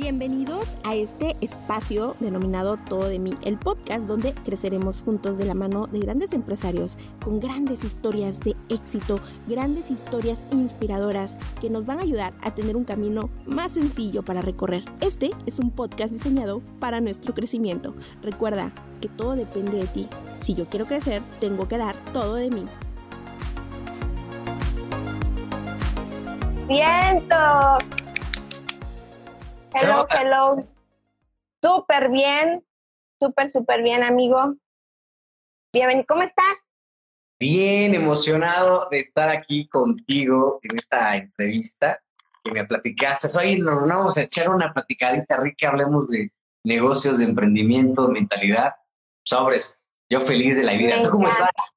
Bienvenidos a este espacio denominado Todo de mí, el podcast donde creceremos juntos de la mano de grandes empresarios con grandes historias de éxito, grandes historias inspiradoras que nos van a ayudar a tener un camino más sencillo para recorrer. Este es un podcast diseñado para nuestro crecimiento. Recuerda que todo depende de ti. Si yo quiero crecer, tengo que dar todo de mí. Vientos. Hello, hello. Súper bien, súper, súper bien, amigo. Bienvenido. ¿Cómo estás? Bien emocionado de estar aquí contigo en esta entrevista que me platicaste. Hoy nos vamos a echar una platicadita rica, hablemos de negocios, de emprendimiento, de mentalidad. Sobres, yo feliz de la vida. ¿Tú cómo estás?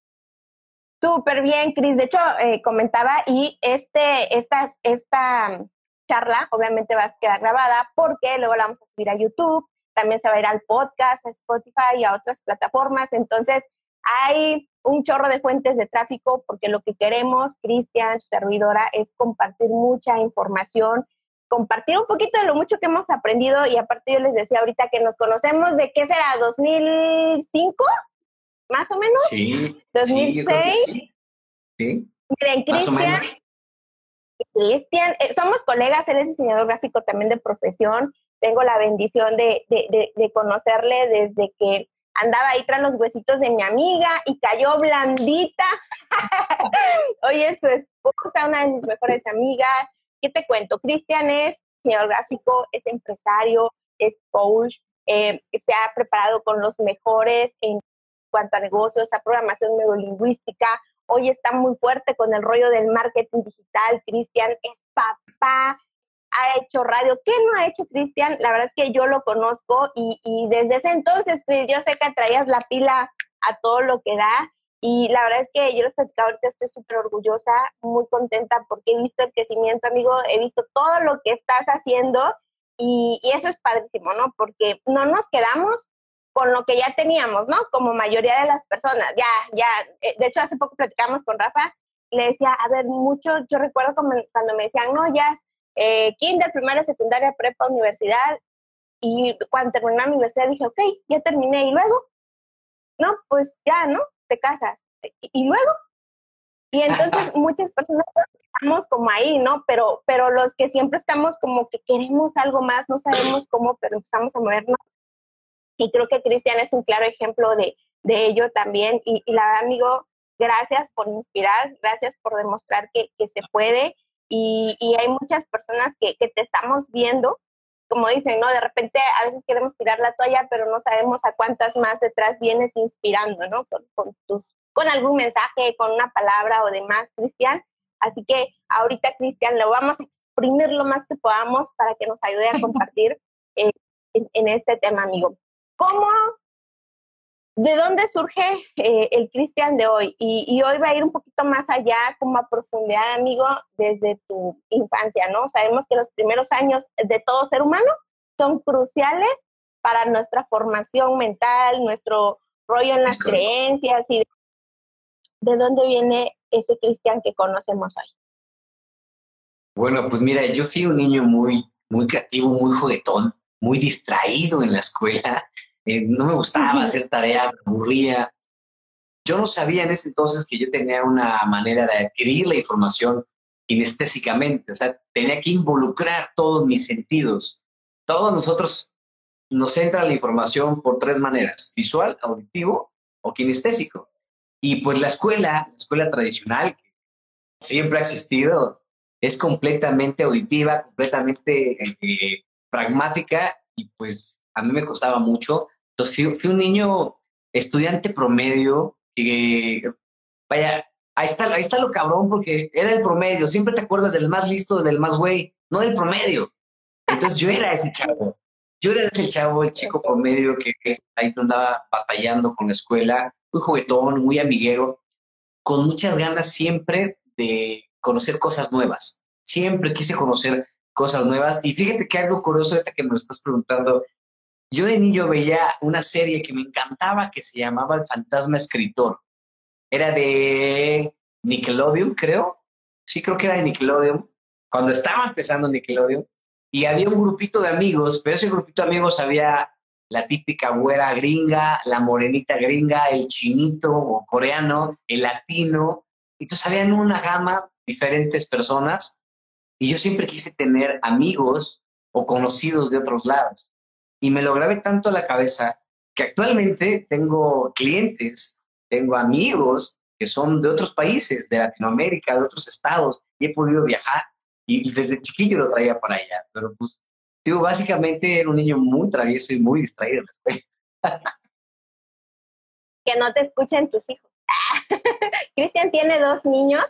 Súper bien, Cris. De hecho, eh, comentaba y este, esta, esta charla obviamente va a quedar grabada porque luego la vamos a subir a YouTube, también se va a ir al podcast, a Spotify y a otras plataformas. Entonces, hay un chorro de fuentes de tráfico porque lo que queremos, Cristian, su servidora, es compartir mucha información, compartir un poquito de lo mucho que hemos aprendido y aparte yo les decía ahorita que nos conocemos de qué será, 2005, más o menos. Sí. 2006. Sí, sí. Miren, Cristian Cristian, eh, somos colegas, él es diseñador gráfico también de profesión. Tengo la bendición de, conocerle desde que andaba ahí tras los huesitos de mi amiga y cayó blandita. Hoy es su esposa, una de mis mejores amigas. ¿Qué te cuento? Cristian es diseñador gráfico, es empresario, es coach, eh, se ha preparado con los mejores en cuanto a negocios, a programación neurolingüística, hoy está muy fuerte con el rollo del marketing digital. Cristian es papá, ha hecho radio. ¿Qué no ha hecho Cristian? La verdad es que yo lo conozco y, desde ese entonces, yo sé que traías la pila a todo lo que da. Y la verdad es que yo les platicaba ahorita, estoy súper orgullosa, muy contenta porque he visto el crecimiento, amigo, he visto todo lo que estás haciendo y, y eso es padrísimo, ¿no? Porque no nos quedamos con lo que ya teníamos, ¿no? Como mayoría de las personas. Ya, ya, eh, de hecho hace poco platicamos con Rafa, le decía, a ver, mucho, yo recuerdo cuando me decían, no, ya, eh, kinder, primaria, secundaria, prepa, universidad, y cuando terminé la universidad dije, ok, ya terminé, y luego, no, pues ya, ¿no? Te casas. ¿Y, luego? Y entonces muchas personas estamos como ahí, ¿no? Pero, pero los que siempre estamos como que queremos algo más, no sabemos cómo, pero empezamos a movernos y creo que Cristian es un claro ejemplo de, de ello también. Y, la verdad, amigo, gracias por inspirar, gracias por demostrar que, que se puede. Y, y, hay muchas personas que, que te estamos viendo, como dicen, ¿no? De repente a veces queremos tirar la toalla, pero no sabemos a cuántas más detrás vienes inspirando, ¿no? Con, con, tus, con algún mensaje, con una palabra o demás, Cristian. Así que ahorita, Cristian, lo vamos a exprimir lo más que podamos para que nos ayude a compartir eh, en, en, este tema, amigo. ¿Cómo, de dónde surge eh, el Cristian de hoy? Y, hoy va a ir un poquito más allá, como a profundidad, amigo, desde tu infancia, ¿no? Sabemos que los primeros años de todo ser humano son cruciales para nuestra formación mental, nuestro rollo en las creencias y de dónde viene ese Cristian que conocemos hoy. Bueno, pues mira, yo fui un niño muy, muy creativo, muy juguetón, muy distraído en la escuela. Eh, no me gustaba hacer tarea, me aburría. Yo no sabía en ese entonces que yo tenía una manera de adquirir la información kinestésicamente, o sea, tenía que involucrar todos mis sentidos. Todos nosotros nos entra la información por tres maneras, visual, auditivo o kinestésico. Y pues la escuela, la escuela tradicional, que siempre ha existido, es completamente auditiva, completamente eh, pragmática y pues a mí me costaba mucho. Entonces fui, un niño estudiante promedio que, vaya, ahí está, ahí está lo cabrón porque era el promedio. Siempre te acuerdas del más listo, del más güey, no del promedio. Entonces yo era ese chavo. Yo era ese chavo, el chico promedio que, ahí andaba batallando con la escuela, muy juguetón, muy amiguero, con muchas ganas siempre de conocer cosas nuevas. Siempre quise conocer cosas nuevas. Y fíjate que algo curioso ahorita que me lo estás preguntando, yo de niño veía una serie que me encantaba que se llamaba El Fantasma Escritor. Era de Nickelodeon, creo. Sí, creo que era de Nickelodeon. Cuando estaba empezando Nickelodeon. Y había un grupito de amigos, pero ese grupito de amigos había la típica güera gringa, la morenita gringa, el chinito o coreano, el latino. Entonces habían una gama diferentes personas y yo siempre quise tener amigos o conocidos de otros lados. Y me lo grabé tanto a la cabeza que actualmente tengo clientes, tengo amigos que son de otros países, de Latinoamérica, de otros estados, y he podido viajar. Y desde chiquillo lo traía para allá. Pero pues, digo, básicamente era un niño muy travieso y muy distraído que no te escuchen tus hijos. Cristian tiene dos niños,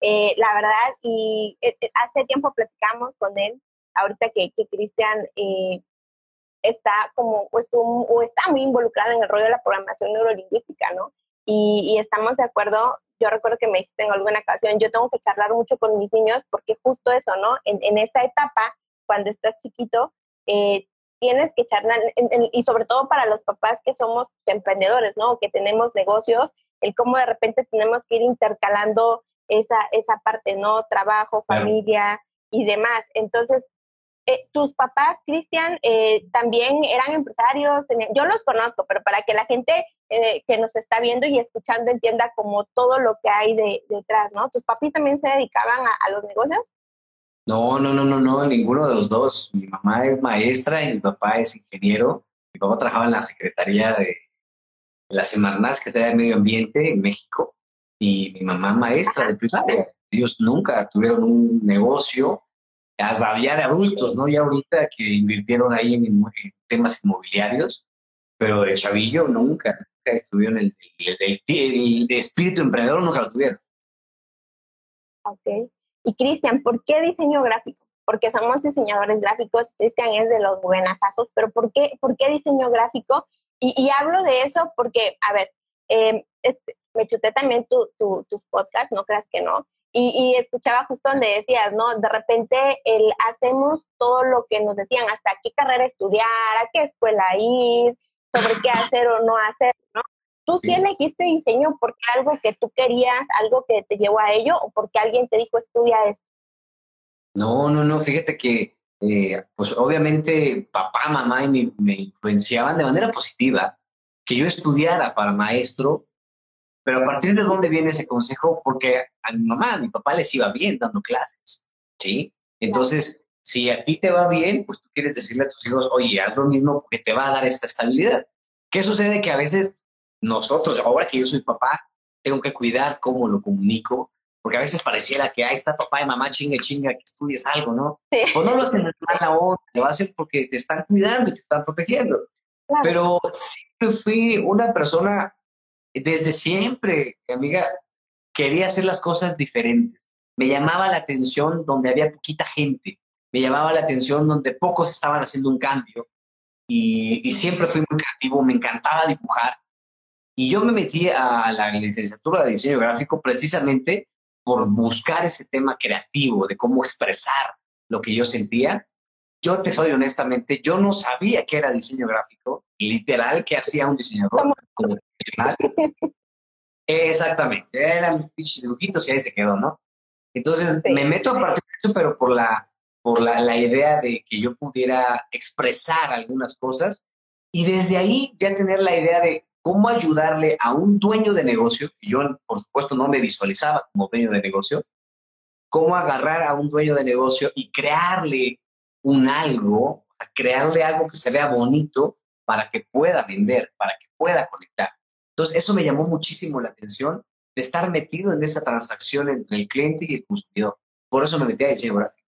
eh, la verdad, y eh, eh, hace tiempo platicamos con él, ahorita que, que Cristian está como, pues, o está muy involucrado en el rollo de la programación neurolingüística, ¿no? y, estamos de acuerdo. Yo recuerdo que me dijiste en alguna ocasión, yo tengo que charlar mucho con mis niños porque justo eso, ¿no? En, esa etapa, cuando estás chiquito, eh, tienes que charlar, y sobre todo para los papás que somos emprendedores, ¿no? Que tenemos negocios, el cómo de repente tenemos que ir intercalando esa, esa parte, ¿no? Trabajo, familia y demás. Entonces, eh, tus papás, Cristian, eh, también eran empresarios, yo los conozco, pero para que la gente eh, que nos está viendo y escuchando entienda como todo lo que hay de, detrás, ¿no? ¿Tus papis también se dedicaban a, los negocios? No, no, no, no, no, ninguno de los dos. Mi mamá es maestra y mi papá es ingeniero. Mi papá trabajaba en la Secretaría de la Semarnat, Secretaría de Medio Ambiente en México, y mi mamá maestra de primaria. Ellos nunca tuvieron un negocio hasta ya de adultos, ¿no? Ya ahorita que invirtieron ahí en, temas inmobiliarios, pero de chavillo nunca, nunca estuvieron el, el, espíritu emprendedor, nunca lo tuvieron. Ok. Y Cristian, ¿por qué diseño gráfico? Porque somos diseñadores gráficos, Cristian es de los buenasazos, pero ¿por qué, por qué diseño gráfico? Y, hablo de eso porque, a ver, eh, me chuté también tus podcasts, no creas que no, y, escuchaba justo donde decías, ¿no? De repente el, hacemos todo lo que nos decían, hasta qué carrera estudiar, a qué escuela ir, sobre qué hacer o no hacer, ¿no? ¿Tú sí, elegiste diseño porque algo que tú querías, algo que te llevó a ello, o porque alguien te dijo estudia esto? No, no, no, fíjate que, eh, pues obviamente papá, mamá y me, me influenciaban de manera positiva que yo estudiara para maestro pero a partir de dónde viene ese consejo, porque a mi mamá, a mi papá les iba bien dando clases, ¿sí? Entonces, si a ti te va bien, pues tú quieres decirle a tus hijos, oye, haz lo mismo porque te va a dar esta estabilidad. ¿Qué sucede? Que a veces nosotros, ahora que yo soy papá, tengo que cuidar cómo lo comunico, porque a veces pareciera que ahí está papá y mamá chinga chinga que estudies algo, ¿no? Sí. O no lo hacen de mala onda, lo hacen porque te están cuidando y te están protegiendo. Pero siempre fui una persona desde siempre, amiga, quería hacer las cosas diferentes. Me llamaba la atención donde había poquita gente, me llamaba la atención donde pocos estaban haciendo un cambio y, siempre fui muy creativo, me encantaba dibujar y yo me metí a la licenciatura de diseño gráfico precisamente por buscar ese tema creativo de cómo expresar lo que yo sentía. Yo te soy honestamente, yo no sabía qué era diseño gráfico, literal, que hacía un diseñador como Exactamente, eran pinches dibujitos y ahí se quedó, ¿no? Entonces me meto a partir de eso, pero por la, por la, la, idea de que yo pudiera expresar algunas cosas y desde ahí ya tener la idea de cómo ayudarle a un dueño de negocio, que yo por supuesto no me visualizaba como dueño de negocio, cómo agarrar a un dueño de negocio y crearle un algo, crearle algo que se vea bonito para que pueda vender, para que pueda conectar. Entonces, eso me llamó muchísimo la atención de estar metido en esa transacción entre el cliente y el consumidor. Por eso me metí a diseño gráfico.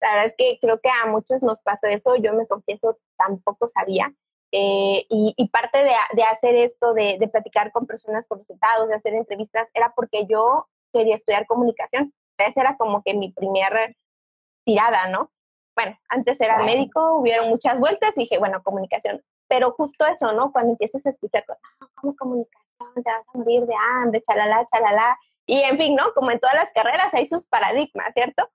La verdad es que creo que a muchos nos pasó eso. Yo me confieso, tampoco sabía. Eh, y, parte de, hacer esto, de, de, platicar con personas con resultados, de hacer entrevistas, era porque yo quería estudiar comunicación. Esa era como que mi primera tirada, ¿no? Bueno, antes era médico, hubieron muchas vueltas y dije, bueno, comunicación pero justo eso, ¿no? Cuando empiezas a escuchar, ah, ¿cómo comunicación? Te vas a morir de hambre, chalala, chalala. Y en fin, ¿no? Como en todas las carreras hay sus paradigmas, ¿cierto?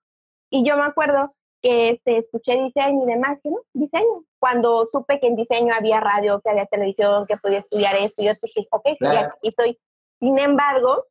Y yo me acuerdo que este, escuché diseño y demás, que no, diseño. Cuando supe que en diseño había radio, que había televisión, que podía estudiar esto, yo dije, ok, y aquí soy. Sin embargo,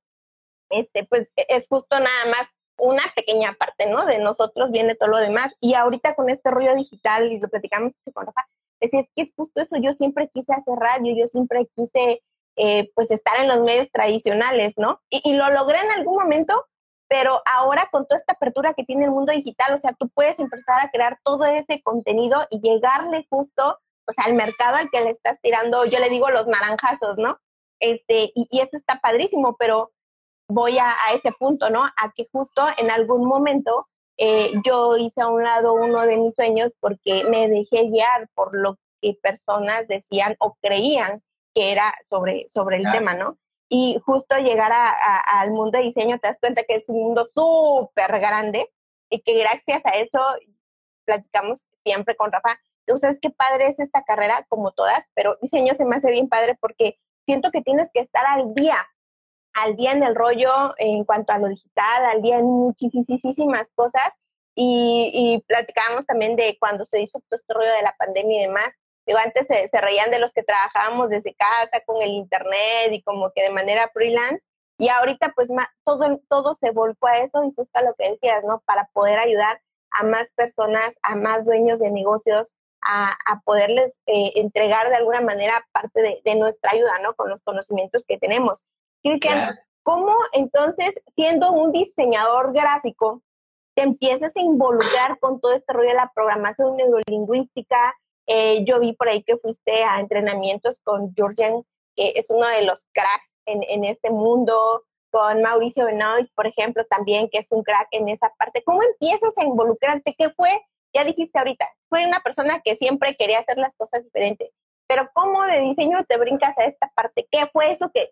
este, pues e, es justo nada más una pequeña parte, ¿no? De nosotros viene todo lo demás. Y ahorita con este rollo digital, y lo platicamos con Rafa, decía, es que es justo eso, yo siempre quise hacer radio, yo siempre quise, eh, pues, estar en los medios tradicionales, ¿no? Y, lo logré en algún momento, pero ahora con toda esta apertura que tiene el mundo digital, o sea, tú puedes empezar a crear todo ese contenido y llegarle justo, sea, al mercado al que le estás tirando, yo le digo los naranjazos, ¿no? Este, y eso está padrísimo, pero voy a, ese punto, ¿no? A que justo en algún momento eh, yo hice a un lado uno de mis sueños porque me dejé guiar por lo que personas decían o creían que era sobre, sobre el tema, ¿no? Y justo llegar al mundo de diseño te das cuenta que es un mundo súper grande y que gracias a eso platicamos siempre con Rafa. Entonces, qué padre es esta carrera, como todas, pero diseño se me hace bien padre porque siento que tienes que estar al día, al día en el rollo en cuanto a lo digital, al día en muchísimas cosas. Y, y platicábamos también de cuando se hizo todo este rollo de la pandemia y demás. Digo, antes se, se reían de los que trabajábamos desde casa con el internet y como que de manera freelance. Y ahorita pues todo, todo se volcó a eso y justo a lo que decías, ¿no? Para poder ayudar a más personas, a más dueños de negocios, a, a poderles eh, entregar de alguna manera parte de, de, nuestra ayuda, ¿no? Con los conocimientos que tenemos. Cristian, ¿cómo entonces, siendo un diseñador gráfico, te empiezas a involucrar con todo este rollo de la programación neurolingüística? Eh, yo vi por ahí que fuiste a entrenamientos con Georgian, que es uno de los cracks en, en este mundo, con Mauricio Benoist, por ejemplo, también, que es un crack en esa parte. ¿Cómo empiezas a involucrarte? ¿Qué fue? Ya dijiste ahorita, fue una persona que siempre quería hacer las cosas diferentes, pero ¿cómo de diseño te brincas a esta parte? ¿Qué fue eso que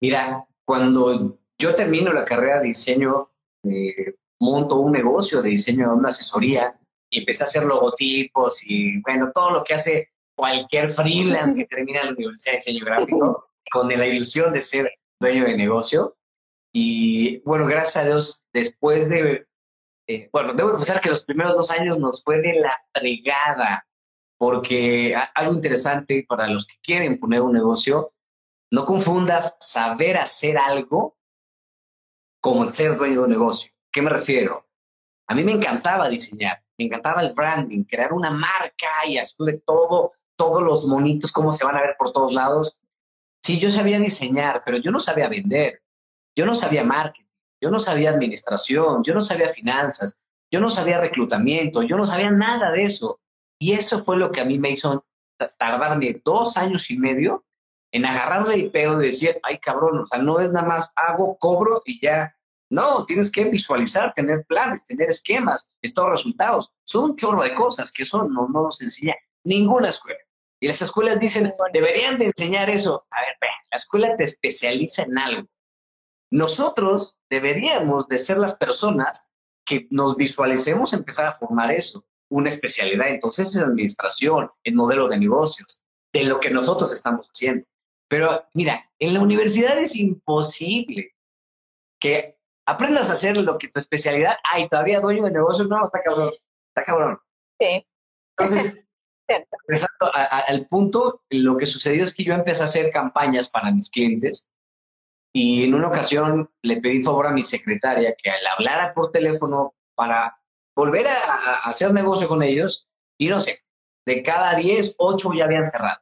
Mira, cuando yo termino la carrera de diseño, eh, monto un negocio de diseño, una asesoría, y empecé a hacer logotipos y, bueno, todo lo que hace cualquier freelance que termina la Universidad de Diseño Gráfico, con la ilusión de ser dueño de negocio. Y bueno, gracias a Dios, después de, eh, bueno, debo confesar que los primeros dos años nos fue de la fregada, porque algo interesante para los que quieren poner un negocio no confundas saber hacer algo con ser dueño de un negocio. ¿Qué me refiero? A mí me encantaba diseñar, me encantaba el branding, crear una marca y hacerle todo, todos los monitos, cómo se van a ver por todos lados. Sí, yo sabía diseñar, pero yo no sabía vender, yo no sabía marketing, yo no sabía administración, yo no sabía finanzas, yo no sabía reclutamiento, yo no sabía nada de eso. Y eso fue lo que a mí me hizo tardarme dos años y medio en agarrarle el pedo de decir, ay cabrón, o sea, no es nada más hago, cobro y ya. No, tienes que visualizar, tener planes, tener esquemas, estos resultados. Son un chorro de cosas que eso no, no nos enseña ninguna escuela. Y las escuelas dicen, deberían de enseñar eso. A ver, la escuela te especializa en algo. Nosotros deberíamos de ser las personas que nos visualicemos empezar a formar eso, una especialidad. Entonces es administración, el modelo de negocios, de lo que nosotros estamos haciendo. Pero mira, en la universidad es imposible que aprendas a hacer lo que tu especialidad, ay, todavía dueño de negocio, no, está cabrón, está cabrón. Sí. Entonces, empezando al punto, lo que sucedió es que yo empecé a hacer campañas para mis clientes y en una ocasión le pedí favor a mi secretaria que al hablara por teléfono para volver a, a hacer negocio con ellos y no sé, de cada 10, 8 ya habían cerrado.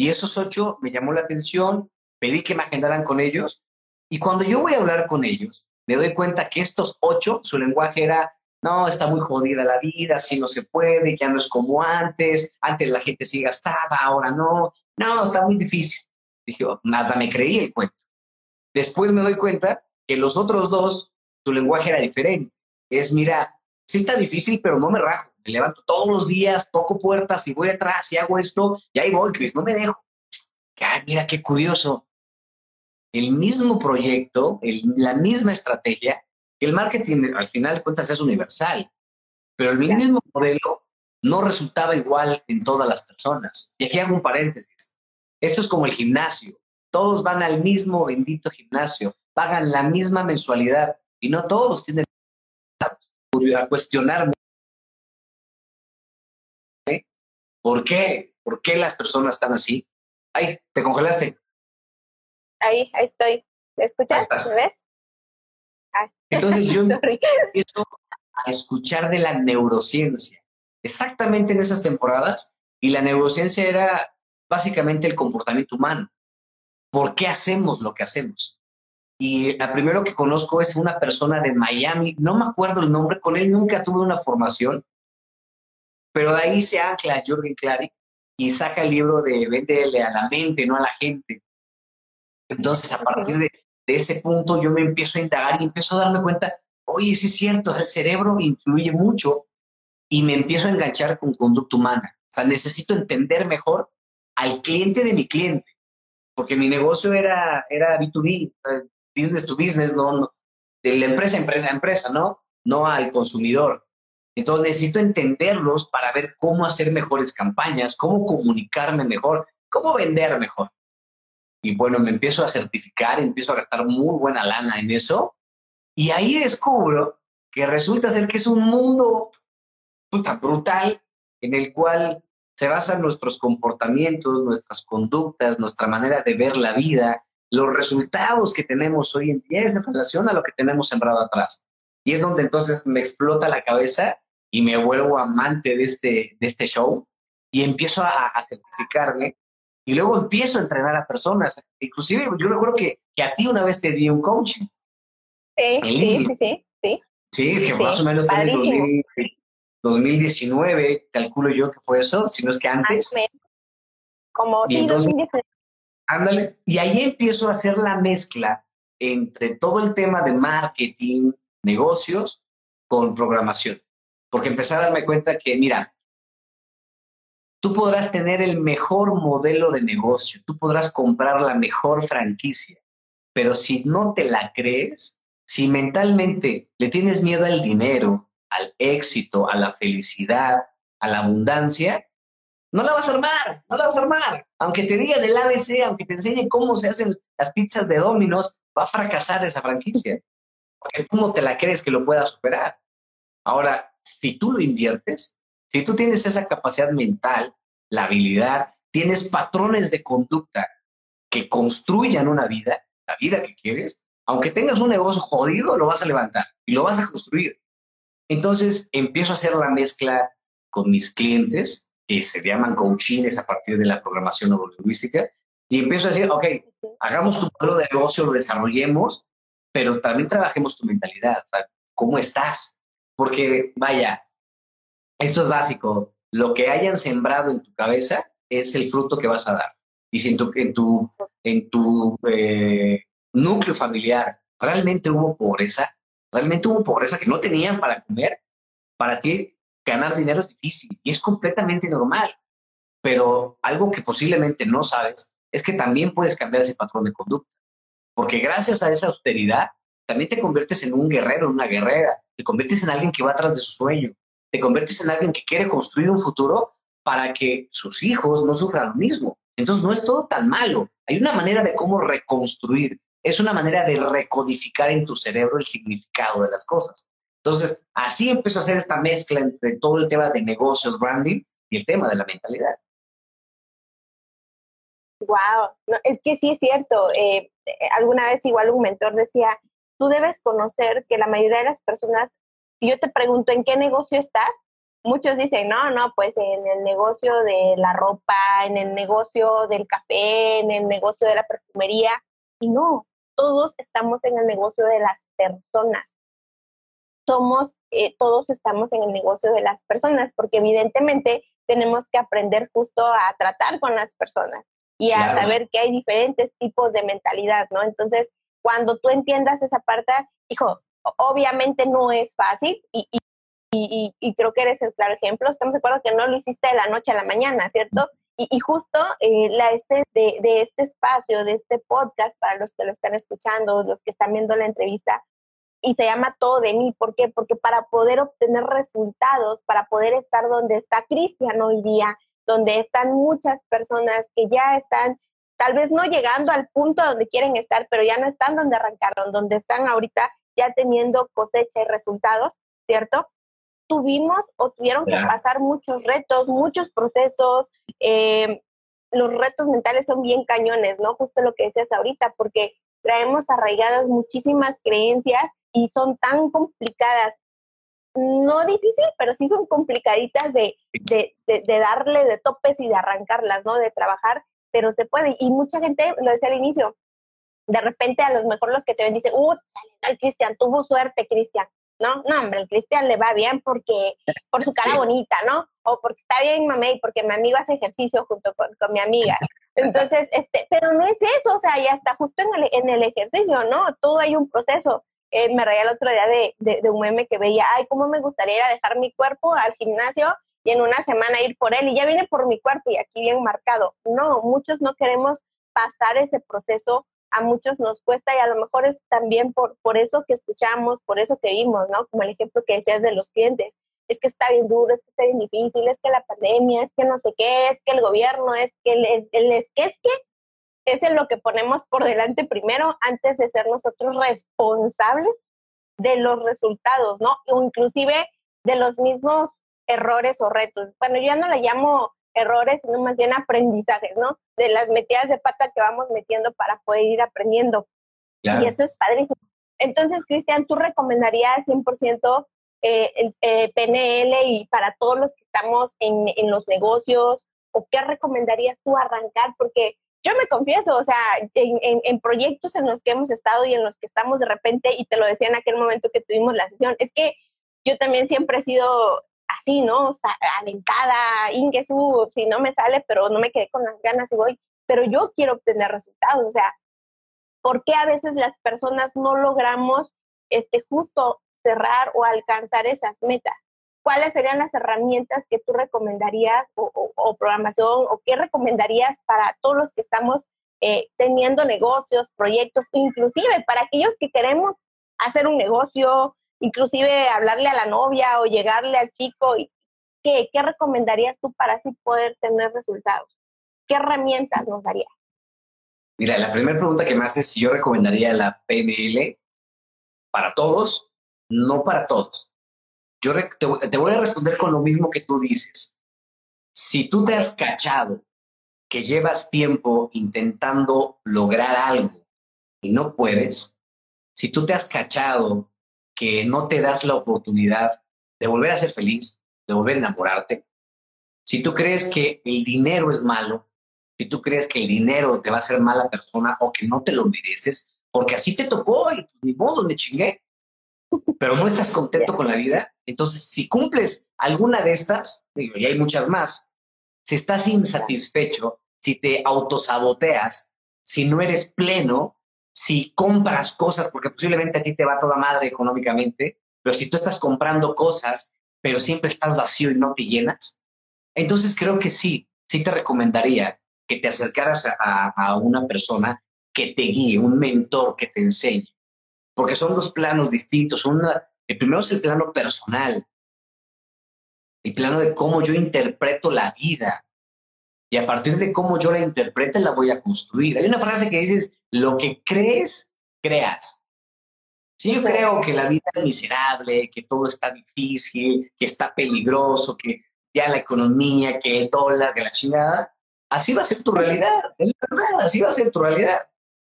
Y esos ocho me llamó la atención, pedí que me agendaran con ellos. Y cuando yo voy a hablar con ellos, me doy cuenta que estos ocho, su lenguaje era, no, está muy jodida la vida, así no se puede, ya no es como antes, antes la gente sí gastaba, ahora no, no, está muy difícil. Dije, nada, me creí el cuento. Después me doy cuenta que los otros dos, su lenguaje era diferente. Es, mira, sí está difícil, pero no me rajo me levanto todos los días, toco puertas y voy atrás y hago esto, y ahí voy, Chris, no me dejo. Ah, mira qué curioso. El mismo proyecto, el, la misma estrategia, el marketing al final de cuentas es universal, pero el mismo modelo no resultaba igual en todas las personas. Y aquí hago un paréntesis. Esto es como el gimnasio. Todos van al mismo bendito gimnasio, pagan la misma mensualidad y no todos tienen a cuestionar ¿Por qué? ¿Por qué las personas están así? Ay, te congelaste. Ahí, ahí estoy. ¿Me escuchas? ¿Me ves? Entonces yo empiezo a escuchar de la neurociencia, exactamente en esas temporadas, y la neurociencia era básicamente el comportamiento humano. ¿Por qué hacemos lo que hacemos? Y la primero que conozco es una persona de Miami, no me acuerdo el nombre, con él nunca tuve una formación, pero de ahí se ancla Jorgen Clary y saca el libro de Véndele a la mente, no a la gente. Entonces, a partir de, ese punto, yo me empiezo a indagar y empiezo a darme cuenta, oye, sí es cierto, el cerebro influye mucho y me empiezo a enganchar con conducta humana. O sea, necesito entender mejor al cliente de mi cliente, porque mi negocio era, era B2B, eh, business to business, no, de la empresa empresa a empresa, ¿no? No al consumidor. Entonces necesito entenderlos para ver cómo hacer mejores campañas, cómo comunicarme mejor, cómo vender mejor. Y bueno, me empiezo a certificar, empiezo a gastar muy buena lana en eso. Y ahí descubro que resulta ser que es un mundo puta, brutal en el cual se basan nuestros comportamientos, nuestras conductas, nuestra manera de ver la vida, los resultados que tenemos hoy en día es en relación a lo que tenemos sembrado atrás. Y es donde entonces me explota la cabeza y me vuelvo amante de este, de este show y empiezo a, certificarme y luego empiezo a entrenar a personas. Inclusive yo recuerdo que, que a ti una vez te di un coaching. Sí, sí, sí, sí, sí. que más o menos en el 2019, calculo yo que fue eso, si no es que antes. Como sí, 2019. Ándale. Y ahí empiezo a hacer la mezcla entre todo el tema de marketing, negocios, con programación. Porque empecé a darme cuenta que, mira, tú podrás tener el mejor modelo de negocio, tú podrás comprar la mejor franquicia, pero si no te la crees, si mentalmente le tienes miedo al dinero, al éxito, a la felicidad, a la abundancia, no la vas a armar, no la vas a armar. Aunque te diga del ABC, aunque te enseñe cómo se hacen las pizzas de Dominos, va a fracasar esa franquicia. Porque tú no te la crees que lo pueda superar. Ahora, si tú lo inviertes, si tú tienes esa capacidad mental, la habilidad, tienes patrones de conducta que construyan una vida, la vida que quieres, aunque tengas un negocio jodido, lo vas a levantar y lo vas a construir. Entonces empiezo a hacer la mezcla con mis clientes que se llaman coachings a partir de la programación neurolingüística, y empiezo a decir, ok, hagamos tu modelo de negocio, lo desarrollemos, pero también trabajemos tu mentalidad, ¿cómo estás? Porque, vaya, esto es básico, lo que hayan sembrado en tu cabeza es el fruto que vas a dar. Y si en tu, en tu, en tu eh, núcleo familiar realmente hubo pobreza, realmente hubo pobreza que no tenían para comer, para ti ganar dinero es difícil y es completamente normal. Pero algo que posiblemente no sabes es que también puedes cambiar ese patrón de conducta. Porque gracias a esa austeridad, también te conviertes en un guerrero, en una guerrera. Te conviertes en alguien que va atrás de su sueño. Te conviertes en alguien que quiere construir un futuro para que sus hijos no sufran lo mismo. Entonces no es todo tan malo. Hay una manera de cómo reconstruir. Es una manera de recodificar en tu cerebro el significado de las cosas. Entonces, así empezó a hacer esta mezcla entre todo el tema de negocios, branding y el tema de la mentalidad. Wow, es que sí es cierto. Eh, eh, alguna vez igual un mentor decía, tú debes conocer que la mayoría de las personas, si yo te pregunto en qué negocio estás, muchos dicen, no, no, pues en el negocio de la ropa, en el negocio del café, en el negocio de la perfumería. Y no, todos estamos en el negocio de las personas somos, eh, todos estamos en el negocio de las personas, porque evidentemente tenemos que aprender justo a tratar con las personas y a saber que hay diferentes tipos de mentalidad, ¿no? Entonces, cuando tú entiendas esa parte, hijo, obviamente no es fácil y, y, y, creo que eres el claro ejemplo. Estamos de acuerdo que no lo hiciste de la noche a la mañana, ¿cierto? Y, justo eh, la de, de este espacio, de este podcast, para los que lo están escuchando, los que están viendo la entrevista, y se llama todo de mí. ¿Por qué? Porque para poder obtener resultados, para poder estar donde está Cristian hoy día, donde están muchas personas que ya están tal vez no llegando al punto donde quieren estar, pero ya no están donde arrancaron, donde están ahorita ya teniendo cosecha y resultados, ¿cierto? Tuvimos o tuvieron que pasar muchos retos, muchos procesos. Eh, los retos mentales son bien cañones, ¿no? Justo lo que decías ahorita, porque traemos arraigadas muchísimas creencias y son tan complicadas. No difícil, pero sí son complicaditas de, de, de, darle de topes y de arrancarlas, ¿no? De trabajar, pero se puede. Y mucha gente, lo decía al inicio, de repente a lo mejor los que te ven dicen, uh, Cristian, tuvo suerte, Cristian. No, no, hombre, el Cristian le va bien porque, por su cara bonita, ¿no? O porque está bien mamé y porque mi amigo hace ejercicio junto con, con mi amiga. Entonces, este, pero no es eso, o sea, ya está justo en el, en el ejercicio, ¿no? Todo hay un proceso. Eh, me reía el otro día de, de, de, un meme que veía, ay, cómo me gustaría ir a dejar mi cuerpo al gimnasio y en una semana ir por él y ya viene por mi cuerpo y aquí bien marcado. No, muchos no queremos pasar ese proceso a muchos nos cuesta y a lo mejor es también por, por eso que escuchamos, por eso que vimos, ¿no? Como el ejemplo que decías de los clientes. Es que está bien duro, es que está bien difícil, es que la pandemia, es que no sé qué, es que el gobierno, es que el, el es que es que es lo que ponemos por delante primero antes de ser nosotros responsables de los resultados, ¿no? O inclusive de los mismos errores o retos. Bueno, yo ya no la llamo errores, sino más bien aprendizajes, ¿no? De las metidas de pata que vamos metiendo para poder ir aprendiendo. Y eso es padrísimo. Entonces, Cristian, ¿tú recomendarías 100% eh, el eh, PNL y para todos los que estamos en, en los negocios? ¿O qué recomendarías tú arrancar? Porque yo me confieso, o sea, en, en, en, proyectos en los que hemos estado y en los que estamos de repente, y te lo decía en aquel momento que tuvimos la sesión, es que yo también siempre he sido así, ¿no? O sea, aventada, si no me sale, pero no me quedé con las ganas y voy. Pero yo quiero obtener resultados, o sea, ¿por qué a veces las personas no logramos este, justo cerrar o alcanzar esas metas? ¿Cuáles serían las herramientas que tú recomendarías o, o, programación o qué recomendarías para todos los que estamos eh, teniendo negocios, proyectos, inclusive para aquellos que queremos hacer un negocio, inclusive hablarle a la novia o llegarle al chico. ¿qué, ¿Qué recomendarías tú para así poder tener resultados? ¿Qué herramientas nos darías? Mira, la primera pregunta que me haces si yo recomendaría la PNL para todos, no para todos. Yo te voy a responder con lo mismo que tú dices. Si tú te has cachado que llevas tiempo intentando lograr algo y no puedes, si tú te has cachado que no te das la oportunidad de volver a ser feliz, de volver a enamorarte, si tú crees que el dinero es malo, si tú crees que el dinero te va a hacer mala persona o que no te lo mereces, porque así te tocó y ni modo, me chingué, pero no estás contento con la vida, entonces si cumples alguna de estas, y hay muchas más, si estás insatisfecho, si te autosaboteas, si no eres pleno, si compras cosas, porque posiblemente a ti te va toda madre económicamente, pero si tú estás comprando cosas, pero siempre estás vacío y no te llenas, entonces creo que sí, sí te recomendaría que te acercaras a, a una persona que te guíe, un mentor que te enseñe, porque son dos planos distintos. Una, el primero es el plano personal, el plano de cómo yo interpreto la vida, y a partir de cómo yo la interprete la voy a construir. Hay una frase que dices, lo que crees, creas. Si yo creo que la vida es miserable, que todo está difícil, que está peligroso, que ya la economía, que el dólar, que la chingada, así va a ser tu realidad, es verdad, así va a ser tu realidad.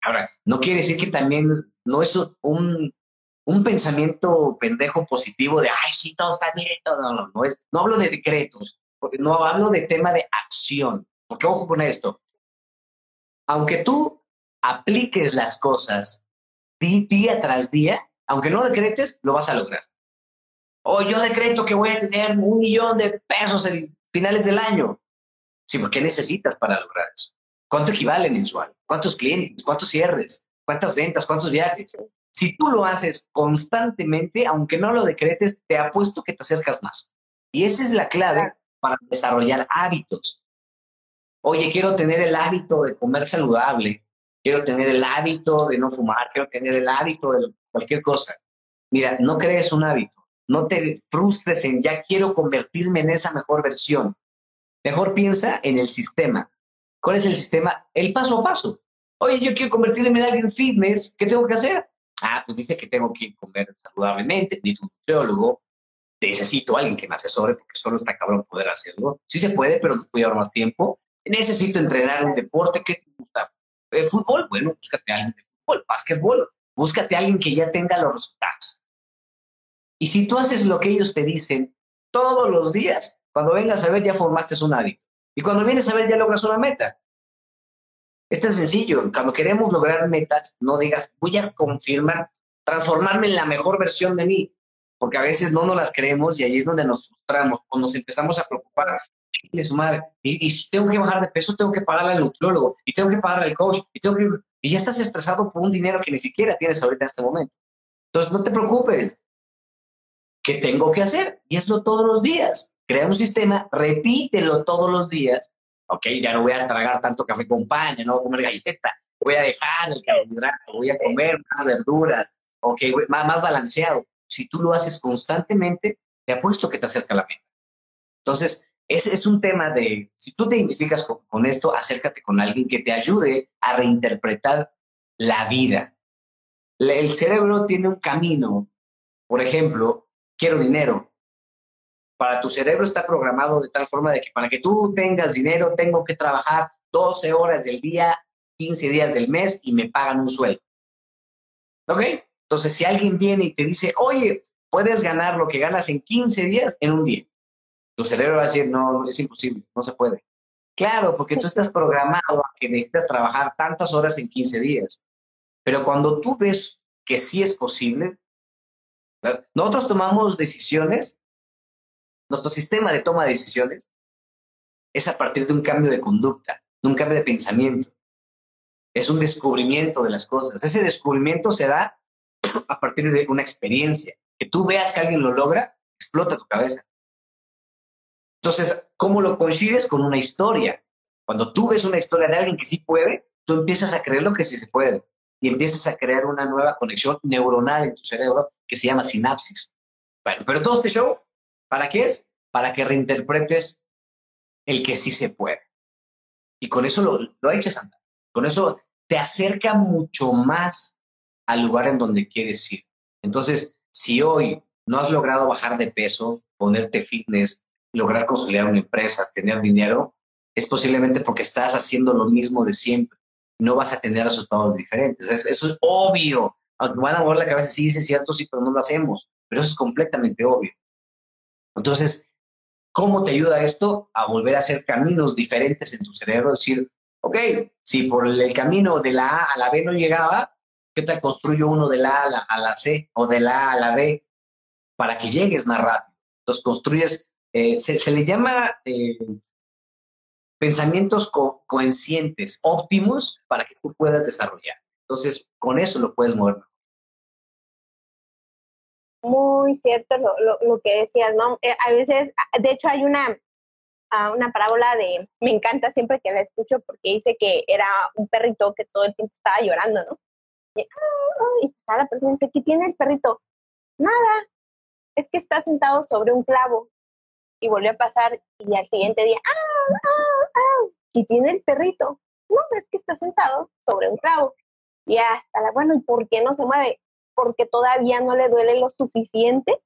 Ahora, no quiere decir que también no es un, un pensamiento pendejo positivo de, ay, sí, todo está bien, todo, no, no, no, es, no hablo de decretos, no hablo de tema de acción, porque ojo con esto, aunque tú apliques las cosas día tras día, aunque no decretes, lo vas a lograr. O yo decreto que voy a tener un millón de pesos en finales del año. Sí, ¿por qué necesitas para lograr eso? ¿Cuánto equivale mensual? ¿Cuántos clientes? ¿Cuántos cierres? ¿Cuántas ventas? ¿Cuántos viajes? Si tú lo haces constantemente, aunque no lo decretes, te apuesto que te acercas más. Y esa es la clave para desarrollar hábitos. Oye, quiero tener el hábito de comer saludable, quiero tener el hábito de no fumar, quiero tener el hábito de cualquier cosa. Mira, no crees un hábito, no te frustres en ya quiero convertirme en esa mejor versión. Mejor piensa en el sistema. ¿Cuál es el sistema? El paso a paso. Oye, yo quiero convertirme en alguien fitness, ¿qué tengo que hacer? Ah, pues dice que tengo que comer saludablemente, tu nutriólogo, necesito a alguien que me asesore porque solo está cabrón poder hacerlo. Sí se puede, pero nos puede llevar más tiempo. Necesito entrenar un deporte que te gusta. Eh, fútbol, bueno, búscate a alguien de fútbol, básquetbol. Búscate a alguien que ya tenga los resultados. Y si tú haces lo que ellos te dicen todos los días, cuando vengas a ver ya formaste un hábito. Y cuando vienes a ver ya logras una meta. Es tan sencillo. Cuando queremos lograr metas, no digas, voy a confirmar, transformarme en la mejor versión de mí. Porque a veces no nos las creemos y ahí es donde nos frustramos o nos empezamos a preocupar. Su madre. Y, y, si tengo que bajar de peso, tengo que pagarle al nutriólogo y tengo que pagarle al coach y tengo que y ya estás estresado por un dinero que ni siquiera tienes ahorita en este momento. Entonces, no te preocupes. ¿Qué tengo que hacer? Y hazlo todos los días. Crea un sistema, repítelo todos los días. Ok, ya no voy a tragar tanto café con pan, no voy a comer galleta, voy a dejar el carbohidrato, voy a comer más verduras, ok, más, más balanceado. Si tú lo haces constantemente, te apuesto que te acerca la meta. Entonces, ese es un tema de, si tú te identificas con, esto, acércate con alguien que te ayude a reinterpretar la vida. El cerebro tiene un camino, por ejemplo, quiero dinero. Para tu cerebro está programado de tal forma de que para que tú tengas dinero tengo que trabajar 12 horas del día, 15 días del mes y me pagan un sueldo. ¿Ok? Entonces, si alguien viene y te dice, oye, puedes ganar lo que ganas en 15 días en un día tu cerebro va a decir, no, es imposible, no se puede. Claro, porque tú estás programado a que necesitas trabajar tantas horas en 15 días. Pero cuando tú ves que sí es posible, nosotros tomamos decisiones, nuestro sistema de toma de decisiones es a partir de un cambio de conducta, de un cambio de pensamiento. Es un descubrimiento de las cosas. Ese descubrimiento se da a partir de una experiencia. Que tú veas que alguien lo logra, explota tu cabeza. Entonces, ¿cómo lo coincides con una historia? Cuando tú ves una historia de alguien que sí puede, tú empiezas a creer lo que sí se puede y empiezas a crear una nueva conexión neuronal en tu cerebro que se llama sinapsis. Bueno, pero todo este show, ¿para qué es? Para que reinterpretes el que sí se puede. Y con eso lo, lo eches a andar. Con eso te acerca mucho más al lugar en donde quieres ir. Entonces, si hoy no has logrado bajar de peso, ponerte fitness, lograr consolidar una empresa, tener dinero, es posiblemente porque estás haciendo lo mismo de siempre. No vas a tener resultados diferentes. eso es obvio. van a mover la cabeza, sí, es cierto, sí, pero no lo hacemos. Pero eso es completamente obvio. Entonces, ¿cómo te ayuda esto a volver a hacer caminos diferentes en tu cerebro? Decir, ok, si por el camino de la A a la B no llegaba, ¿qué tal construyo uno de la A a la, a la C o de la A a la B para que llegues más rápido? Entonces, construyes eh, se, le llama eh, pensamientos conscientes, óptimos, para que tú puedas desarrollar. Entonces, con eso lo puedes mover. Muy cierto lo, lo, que decías, ¿no? Eh, a veces, de hecho, hay una, una parábola de, me encanta siempre que la escucho porque dice que era un perrito que todo el tiempo estaba llorando, ¿no? Y, pues la persona dice, ¿qué tiene el perrito? Nada, es que está sentado sobre un clavo y volvió a pasar y al siguiente día, ¡ah, ah, ah! Y tiene el perrito. No, es que está sentado sobre un clavo. Y hasta la, bueno, ¿y por qué no se mueve? Porque todavía no le duele lo suficiente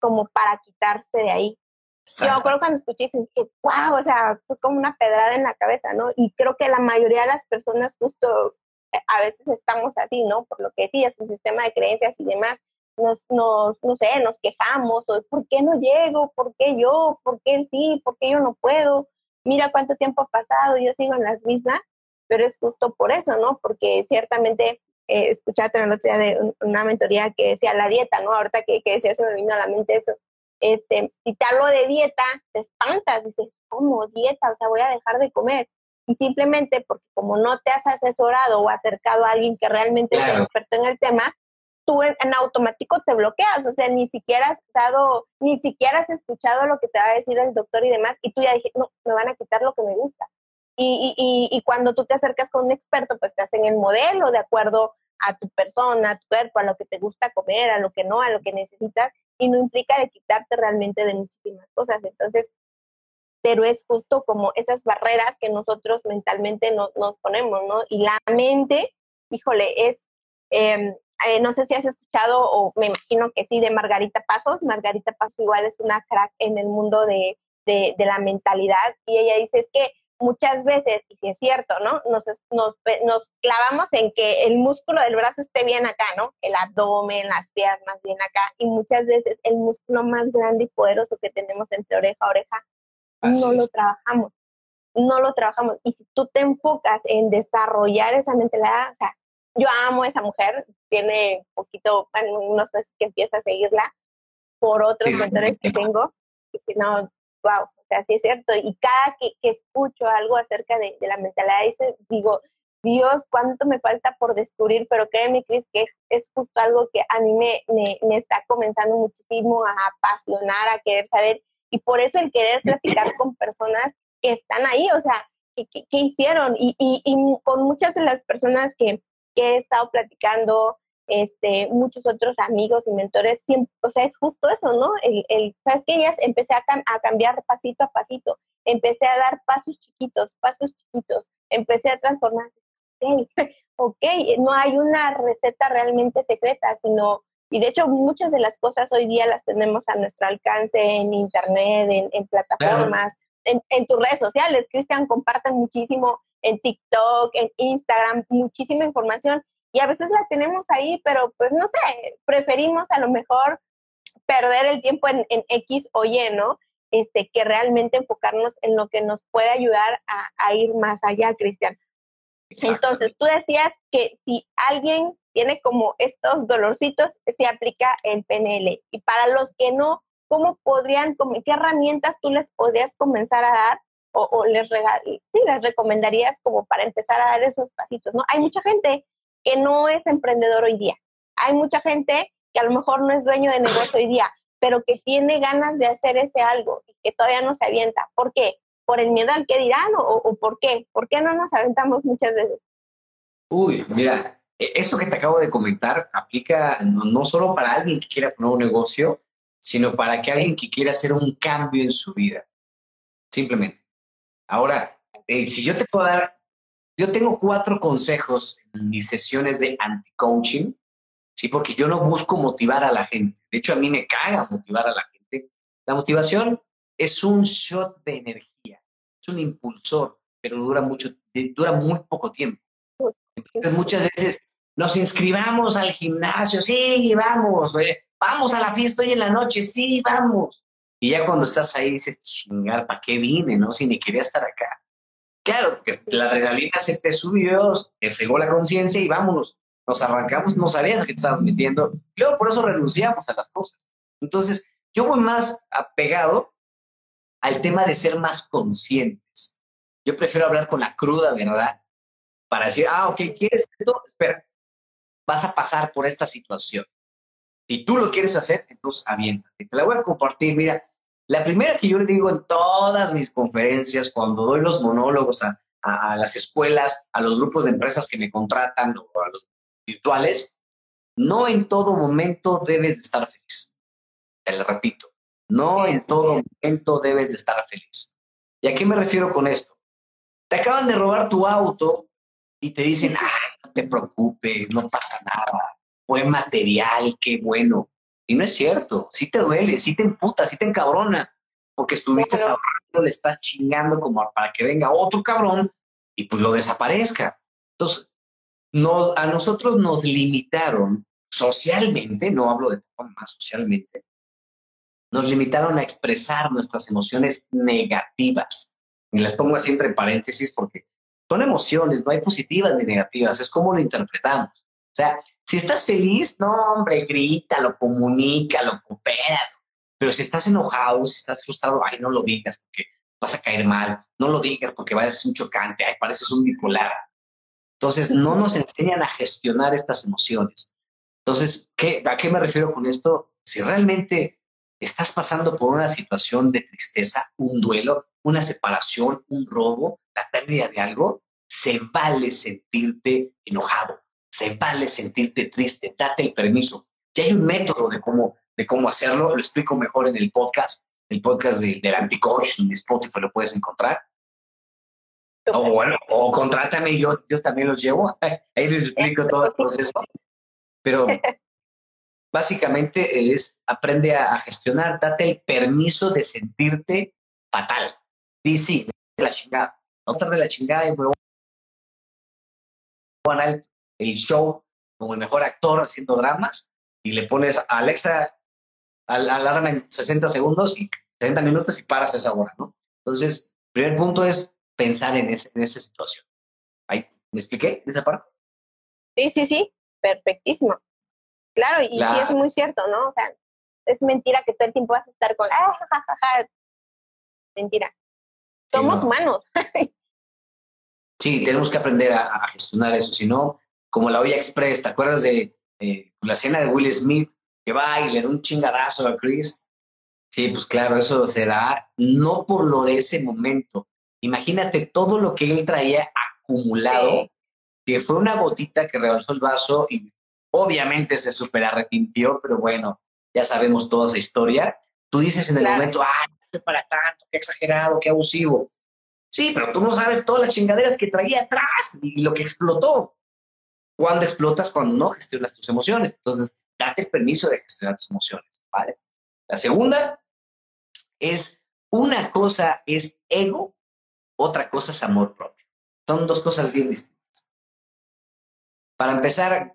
como para quitarse de ahí. Yo me acuerdo cuando escuché y dije, wow, o sea, fue como una pedrada en la cabeza, ¿no? Y creo que la mayoría de las personas justo a veces estamos así, ¿no? Por lo que decía, su sistema de creencias y demás nos, nos, no sé, nos quejamos, o ¿por qué no llego? ¿Por qué yo? ¿Por qué él sí? ¿Por qué yo no puedo? Mira cuánto tiempo ha pasado, yo sigo en las mismas, pero es justo por eso, ¿no? Porque ciertamente eh, escuchaba también el otro día de una mentoría que decía la dieta, ¿no? Ahorita que, que decía, se me vino a la mente eso. Este, si te hablo de dieta, te espantas, dices, ¿cómo dieta? O sea, voy a dejar de comer. Y simplemente porque como no te has asesorado o acercado a alguien que realmente es experto en el tema, tú en, automático te bloqueas, o sea, ni siquiera has dado, ni siquiera has escuchado lo que te va a decir el doctor y demás, y tú ya dijiste, no, me van a quitar lo que me gusta. Y, y, y, cuando tú te acercas con un experto, pues te hacen el modelo de acuerdo a tu persona, a tu cuerpo, a lo que te gusta comer, a lo que no, a lo que necesitas, y no implica de quitarte realmente de muchísimas cosas. Entonces, pero es justo como esas barreras que nosotros mentalmente nos ponemos, ¿no? Y la mente, híjole, es, eh, eh, no sé si has escuchado, o me imagino que sí, de Margarita Pasos. Margarita Pasos igual es una crack en el mundo de, de, la mentalidad y ella dice, es que muchas veces, y si es cierto, ¿no? Nos, nos, nos clavamos en que el músculo del brazo esté bien acá, ¿no? El abdomen, las piernas bien acá, y muchas veces el músculo más grande y poderoso que tenemos entre oreja a oreja, no lo trabajamos, no lo trabajamos. Y si tú te enfocas en desarrollar esa mentalidad, o sea, yo amo a esa mujer, tiene poquito, unos meses que empieza a seguirla por otros mentores que tengo, y no, wow, o sea, sí es cierto. Y cada que, que escucho algo acerca de, de la mentalidad, digo, Dios, cuánto me falta por descubrir, pero créeme, Cris, que es justo algo que a mí me, me, me, está comenzando muchísimo a apasionar, a querer saber, y por eso el querer platicar con personas que están ahí, o sea, ¿qué, qué, hicieron? Y, y, y, con muchas de las personas que, que he estado platicando, este, muchos otros amigos y mentores, siempre, o sea, es justo eso, ¿no? El, el ¿Sabes que Ellas empecé a, a cambiar pasito a pasito, empecé a dar pasos chiquitos, pasos chiquitos, empecé a transformarse. Ok, ok, no hay una receta realmente secreta, sino, y de hecho muchas de las cosas hoy día las tenemos a nuestro alcance en internet, en, en plataformas, en, en, tus redes sociales. Cristian, comparten muchísimo en TikTok, en Instagram, muchísima información y a veces la tenemos ahí, pero pues no sé, preferimos a lo mejor perder el tiempo en, en X o Y, ¿no? Este, que realmente enfocarnos en lo que nos puede ayudar a, a ir más allá, Cristian. Entonces, tú decías que si alguien tiene como estos dolorcitos, se aplica el PNL. Y para los que no, ¿cómo podrían, qué herramientas tú les podrías comenzar a dar o, o les, recomendarías como para empezar a dar esos pasitos, ¿no? Hay mucha gente que no es emprendedor hoy día. Hay mucha gente que a lo mejor no es dueño de negocio hoy día, pero que tiene ganas de hacer ese algo y que todavía no se avienta. ¿Por qué? ¿Por el miedo al que dirán o, por qué? ¿Por qué no nos aventamos muchas veces? Uy, mira, eso que te acabo de comentar aplica no, no solo para alguien que quiera poner un negocio, sino para que alguien que quiera hacer un cambio en su vida. Simplemente. Ahora, eh, si yo te puedo dar yo tengo cuatro consejos en mis sesiones de anti-coaching, ¿sí? Porque yo no busco motivar a la gente. De hecho, a mí me caga motivar a la gente. La motivación es un shot de energía, es un impulsor, pero dura mucho, dura muy poco tiempo. Entonces, muchas veces nos inscribamos al gimnasio, sí, vamos, vamos a la fiesta hoy en la noche, sí, vamos. Y ya cuando estás ahí dices, chingar, ¿para qué vine? ¿No? Si ni quería estar acá. Claro, porque la adrenalina se te subió, te cegó la conciencia y vámonos, nos arrancamos, no sabías te estabas metiendo. Luego por eso renunciamos a las cosas. Entonces, yo voy más apegado al tema de ser más conscientes. Yo prefiero hablar con la cruda verdad para decir, ah, ok, ¿quieres esto? Espera, vas a pasar por esta situación. Si tú lo quieres hacer, entonces aviéntate. Te la voy a compartir. Mira, la primera que yo le digo en todas mis conferencias, cuando doy los monólogos a, a, las escuelas, a los grupos de empresas que me contratan o a los virtuales, no en todo momento debes de estar feliz. Te lo repito, no en todo momento debes de estar feliz. ¿Y a qué me refiero con esto? Te acaban de robar tu auto y te dicen, ah, no te preocupes, no pasa nada, buen material, qué bueno. Y no es cierto, sí te duele, sí te emputa, sí te encabrona, porque estuviste le estás chingando como para que venga otro cabrón y pues lo desaparezca. Entonces, nos, a nosotros nos limitaron socialmente, no hablo de más socialmente, nos limitaron a expresar nuestras emociones negativas. Y las pongo así entre paréntesis porque son emociones, no hay positivas ni negativas, es como lo interpretamos. O sea, si estás feliz, no, hombre, grítalo, comunícalo, coopera. Pero si estás enojado, si estás frustrado, ay, no lo digas porque vas a caer mal, no lo digas porque vas a ser un chocante, ay, pareces un bipolar. Entonces, no nos enseñan a gestionar estas emociones. Entonces, ¿qué, ¿a qué me refiero con esto? Si realmente estás pasando por una situación de tristeza, un duelo, una separación, un robo, la pérdida de algo, se vale sentirte enojado, se vale sentirte triste, date el permiso. Ya hay un método de cómo, de cómo hacerlo, lo explico mejor en el podcast, el podcast de, del Anticoach, en Spotify lo puedes encontrar. O bueno, o contrátame, yo, yo también los llevo, ahí les explico todo el proceso. Pero básicamente es aprende a, gestionar, date el permiso de sentirte fatal. Dice, la chingada. otra de la chingada y me voy a ganar el show como el mejor actor haciendo dramas y le pones a Alexa, alarma en 60 segundos y 60 minutos y paras esa hora, ¿no? Entonces, primer punto es pensar en, ese, en esa situación. ¿Ahí, ¿Me expliqué esa parte? Sí, sí, sí, perfectísimo. Claro, y sí es muy cierto, ¿no? O sea, es mentira que todo el tiempo vas a estar con, ah, Mentira. Somos humanos. sí, tenemos que aprender a, gestionar eso, si no, como la olla express, ¿te acuerdas de eh, la escena de Will Smith que va y le da un chingadazo a Chris? Sí, pues claro, eso será no por lo de ese momento. Imagínate todo lo que él traía acumulado, que fue una gotita que rebalsó el vaso y obviamente se super arrepintió, pero bueno, ya sabemos toda esa historia. Tú dices en el momento, ah, para tanto, qué exagerado, qué abusivo. Sí, pero tú no sabes todas las chingaderas que traía atrás y lo que explotó. Cuando explotas, cuando no gestionas tus emociones. Entonces, date el permiso de gestionar tus emociones, ¿vale? La segunda es, una cosa es ego, otra cosa es amor propio. Son dos cosas bien distintas. Para empezar,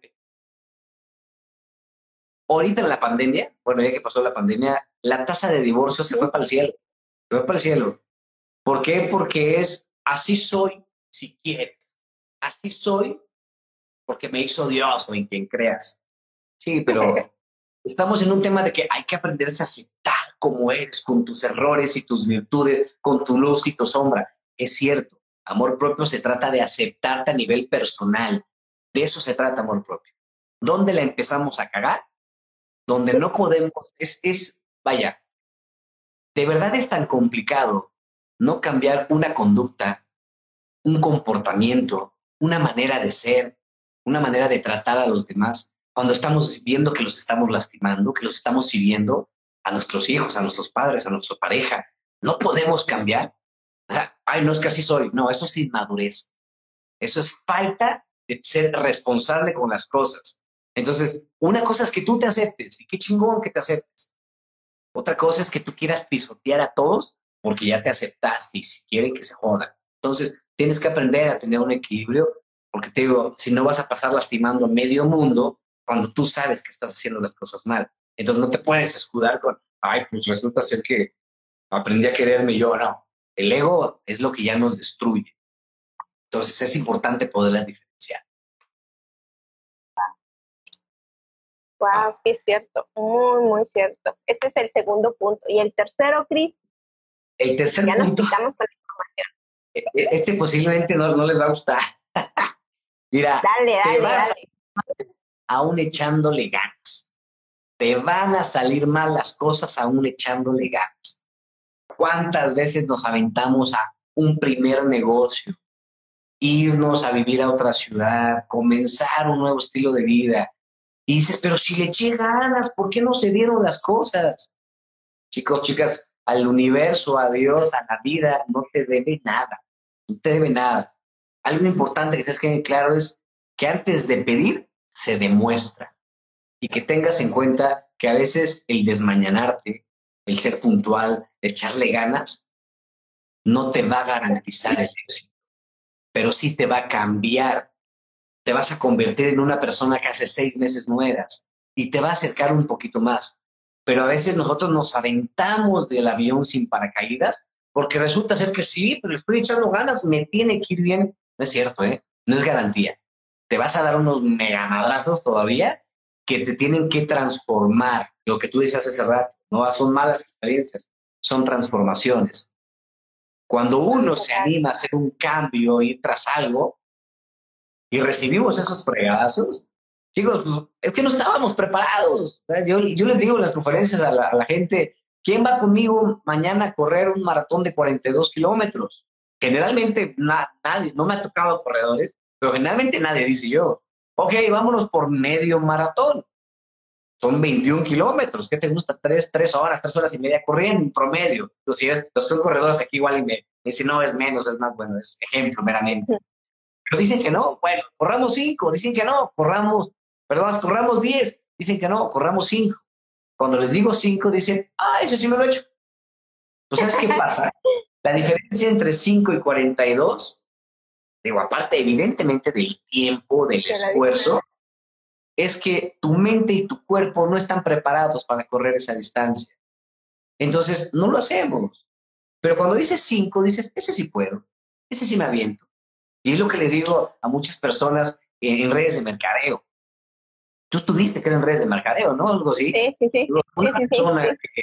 ahorita en la pandemia, bueno, ya que pasó la pandemia, la tasa de divorcio se fue para el cielo. Se fue para el cielo. ¿Por qué? Porque es así soy si quieres. Así soy porque me hizo Dios o en quien creas. Sí, pero estamos en un tema de que hay que aprender a aceptar como eres, con tus errores y tus virtudes, con tu luz y tu sombra. Es cierto, amor propio se trata de aceptarte a nivel personal. De eso se trata amor propio. ¿Dónde la empezamos a cagar? Donde no podemos, es, es Vaya, de verdad es tan complicado no cambiar una conducta, un comportamiento, una manera de ser, una manera de tratar a los demás, cuando estamos viendo que los estamos lastimando, que los estamos sirviendo a nuestros hijos, a nuestros padres, a nuestra pareja. No podemos cambiar. Ay, no es que así soy. No, eso es inmadurez. Eso es falta de ser responsable con las cosas. Entonces, una cosa es que tú te aceptes y qué chingón que te aceptes. Otra cosa es que tú quieras pisotear a todos porque ya te aceptaste y si quieren que se jodan. Entonces, tienes que aprender a tener un equilibrio porque te digo, si no vas a pasar lastimando a medio mundo cuando tú sabes que estás haciendo las cosas mal. Entonces, no te puedes escudar con, ay, pues resulta ser que aprendí a quererme yo. No, el ego es lo que ya nos destruye. Entonces, es importante poderlas diferenciar. Wow, sí es cierto, muy, muy cierto. Ese es el segundo punto. Y el tercero, Cris. El tercer ya punto. Nos quitamos con la información. E, e, este posiblemente no, no les va a gustar. Mira, dale, dale, te vas dale. aún echándole ganas. Te van a salir mal las cosas aún echándole ganas. ¿Cuántas veces nos aventamos a un primer negocio, irnos a vivir a otra ciudad, comenzar un nuevo estilo de vida, y dices, pero si le eché ganas, ¿por qué no se dieron las cosas? Chicos, chicas, al universo, a Dios, a la vida, no te debe nada. No te debe nada. Algo importante que tienes que claro es que antes de pedir, se demuestra. Y que tengas en cuenta que a veces el desmañanarte, el ser puntual, echarle ganas, no te va a garantizar el éxito, pero sí te va a cambiar te vas a convertir en una persona que hace seis meses no eras y te va a acercar un poquito más. Pero a veces nosotros nos aventamos del avión sin paracaídas porque resulta ser que sí, pero estoy echando ganas, me tiene que ir bien. No es cierto, ¿eh? No es garantía. Te vas a dar unos megamadrazos todavía que te tienen que transformar. Lo que tú dices hace rato, no son malas experiencias, son transformaciones. Cuando uno se anima a hacer un cambio, ir tras algo, y recibimos esos fregadazos, chicos, pues, es que no estábamos preparados. Yo, yo les digo las conferencias a la, gente, ¿quién va conmigo mañana a correr un maratón de 42 kilómetros? Generalmente nadie, no me ha tocado corredores, pero generalmente nadie dice yo, ok, vámonos por medio maratón. Son 21 kilómetros, ¿qué te gusta? Tres, tres horas, tres horas y media corriendo en promedio. Los, los corredores aquí igual me, me dicen, no, es menos, es más, bueno, es ejemplo meramente. Pero dicen que no, bueno, corramos cinco, dicen que no, corramos, perdón, corramos diez, dicen que no, corramos cinco. Cuando les digo cinco, dicen, ah, eso sí me lo he hecho. Pues, ¿sabes qué pasa? La diferencia entre 5 y 42, digo, aparte evidentemente del tiempo, del esfuerzo, es que tu mente y tu cuerpo no están preparados para correr esa distancia. Entonces, no lo hacemos. Pero cuando dices 5, dices, ese sí puedo, ese sí me aviento. Y es lo que le digo a muchas personas en, redes de mercadeo. Tú estuviste, que en redes de mercadeo, ¿no? Algo así. Sí, sí, sí. Una persona que,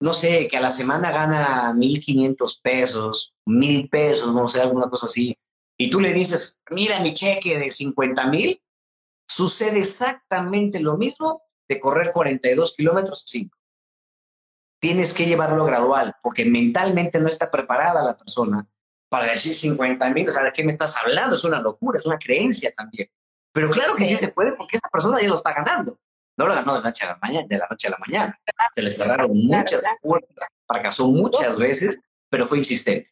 no sé, que a la semana gana 1.500 pesos, mil pesos, no sé, alguna cosa así. Y tú le dices, mira mi cheque de 50 mil, sucede exactamente lo mismo de correr 42 kilómetros 5. Tienes que llevarlo gradual, porque mentalmente no está preparada la persona para decir 50 mil, o sea, ¿de qué me estás hablando? Es una locura, es una creencia también. Pero claro que sí, se puede porque esa persona ya lo está ganando. No lo ganó de la noche a la mañana. De la noche a la mañana. Se le cerraron muchas puertas, fracasó muchas veces, pero fue insistente.